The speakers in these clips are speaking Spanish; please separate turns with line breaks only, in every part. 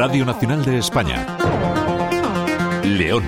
Radio Nacional de España. León.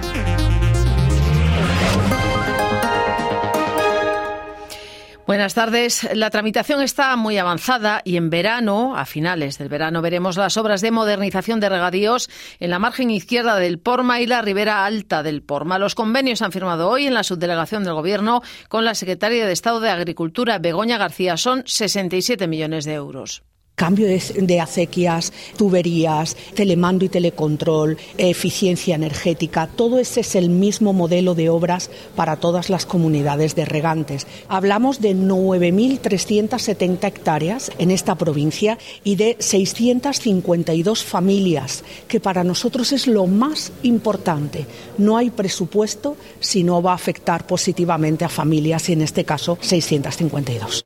Buenas tardes. La tramitación está muy avanzada y en verano, a finales del verano, veremos las obras de modernización de regadíos en la margen izquierda del Porma y la ribera alta del Porma. Los convenios han firmado hoy en la subdelegación del Gobierno con la secretaria de Estado de Agricultura, Begoña García. Son 67 millones de euros
cambio de, acequias, tuberías, telemando y telecontrol, eficiencia energética, todo ese es el mismo modelo de obras para todas las comunidades de regantes. Hablamos de 9.370 hectáreas en esta provincia y de 652 familias, que para nosotros es lo más importante. No hay presupuesto si no va a afectar positivamente a familias y en este caso 652.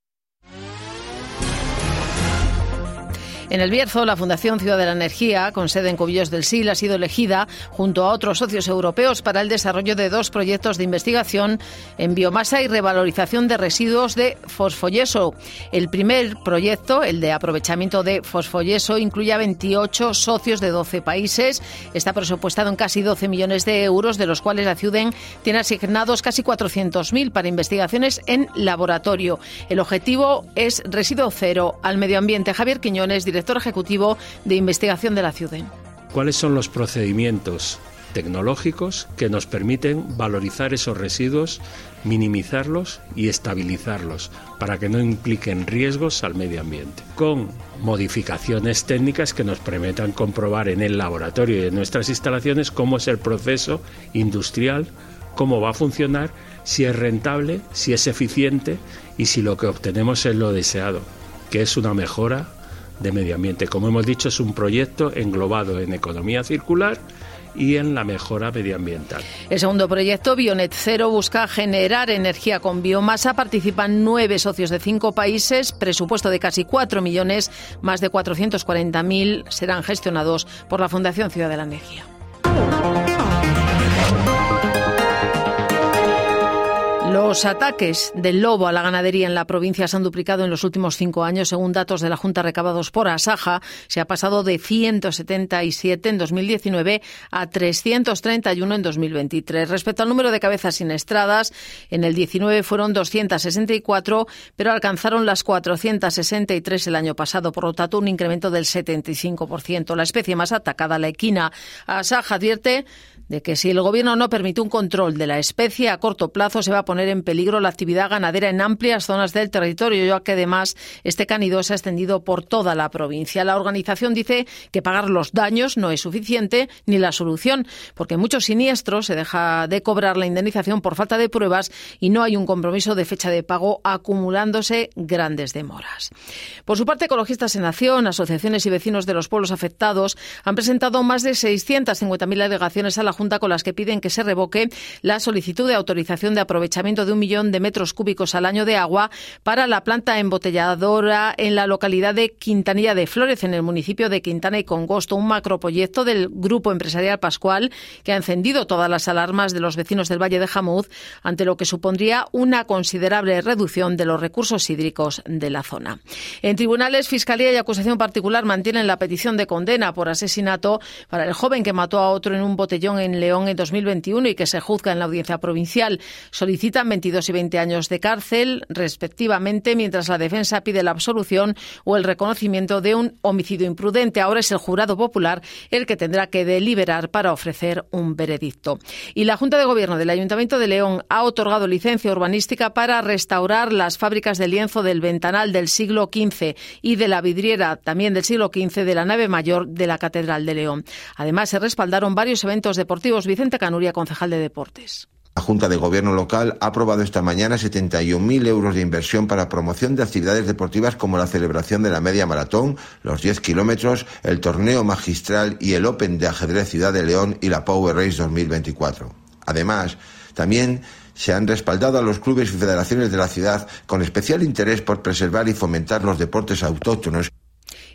En el Bierzo, la Fundación Ciudad de la Energía, con sede en Cubillos del Sil, ha sido elegida junto a otros socios europeos para el desarrollo de dos proyectos de investigación en biomasa y revalorización de residuos de fosfoyeso. El primer proyecto, el de aprovechamiento de fosfoyeso, incluye a 28 socios de 12 países. Está presupuestado en casi 12 millones de euros, de los cuales la CIUDEN tiene asignados casi 400.000 para investigaciones en laboratorio. El objetivo es residuo cero al medio ambiente. Javier Quiñones, director ejecutivo de investigación de la ciudad.
¿Cuáles son los procedimientos tecnológicos que nos permiten valorizar esos residuos, minimizarlos y estabilizarlos para que no impliquen riesgos al medio ambiente, con modificaciones técnicas que nos permitan comprobar en el laboratorio y en nuestras instalaciones cómo es el proceso industrial, cómo va a funcionar, si es rentable, si es eficiente y si lo que obtenemos es lo deseado, que es una mejora de medio ambiente. Como hemos dicho, es un proyecto englobado en economía circular y en la mejora medioambiental.
El segundo proyecto, Bionet Cero, busca generar energía con biomasa. Participan nueve socios de cinco países, presupuesto de casi cuatro millones, más de 440.000 serán gestionados por la Fundación Ciudad de la Energía. Los ataques del lobo a la ganadería en la provincia se han duplicado en los últimos cinco años, según datos de la Junta recabados por Asaja. Se ha pasado de 177 en 2019 a 331 en 2023. Respecto al número de cabezas siniestradas, en el 19 fueron 264, pero alcanzaron las 463 el año pasado, por lo tanto un incremento del 75%. La especie más atacada, la equina. Asaja advierte de que si el Gobierno no permite un control de la especie a corto plazo se va a poner en peligro la actividad ganadera en amplias zonas del territorio, ya que además este canido se ha extendido por toda la provincia. La organización dice que pagar los daños no es suficiente ni la solución, porque muchos siniestros se deja de cobrar la indemnización por falta de pruebas y no hay un compromiso de fecha de pago acumulándose grandes demoras. Por su parte, Ecologistas en Acción, asociaciones y vecinos de los pueblos afectados han presentado más de 650.000 alegaciones a la Junta con las que piden que se revoque la solicitud de autorización de aprovechamiento de un millón de metros cúbicos al año de agua para la planta embotelladora en la localidad de Quintanilla de Flores, en el municipio de Quintana y Congosto, un macroproyecto del Grupo Empresarial Pascual que ha encendido todas las alarmas de los vecinos del Valle de Jamuz ante lo que supondría una considerable reducción de los recursos hídricos de la zona. En tribunales, Fiscalía y acusación particular mantienen la petición de condena por asesinato para el joven que mató a otro en un botellón en León en 2021 y que se juzga en la audiencia provincial. Solicitan 22 y 20 años de cárcel, respectivamente, mientras la defensa pide la absolución o el reconocimiento de un homicidio imprudente. Ahora es el jurado popular el que tendrá que deliberar para ofrecer un veredicto. Y la Junta de Gobierno del Ayuntamiento de León ha otorgado licencia urbanística para restaurar las fábricas de lienzo del ventanal del siglo XV y de la vidriera también del siglo XV de la nave mayor de la Catedral de León. Además, se respaldaron varios eventos deportivos Vicente Canuria, concejal de Deportes.
La Junta de Gobierno local ha aprobado esta mañana 71.000 euros de inversión para promoción de actividades deportivas como la celebración de la media maratón, los 10 kilómetros, el torneo magistral y el Open de ajedrez Ciudad de León y la Power Race 2024. Además, también se han respaldado a los clubes y federaciones de la ciudad con especial interés por preservar y fomentar los deportes autóctonos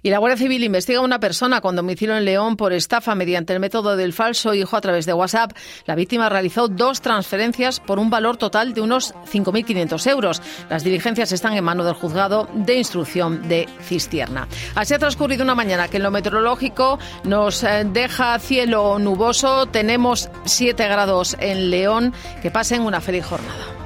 Y la Guardia Civil investiga a una persona con domicilio en León por estafa mediante el método del falso hijo a través de WhatsApp. La víctima realizó dos transferencias por un valor total de unos 5.500 euros. Las diligencias están en mano del juzgado de instrucción de Cistierna. Así ha transcurrido una mañana que en lo meteorológico nos eh, deja cielo nuboso. Tenemos 7 grados en León. Que pasen una feliz jornada.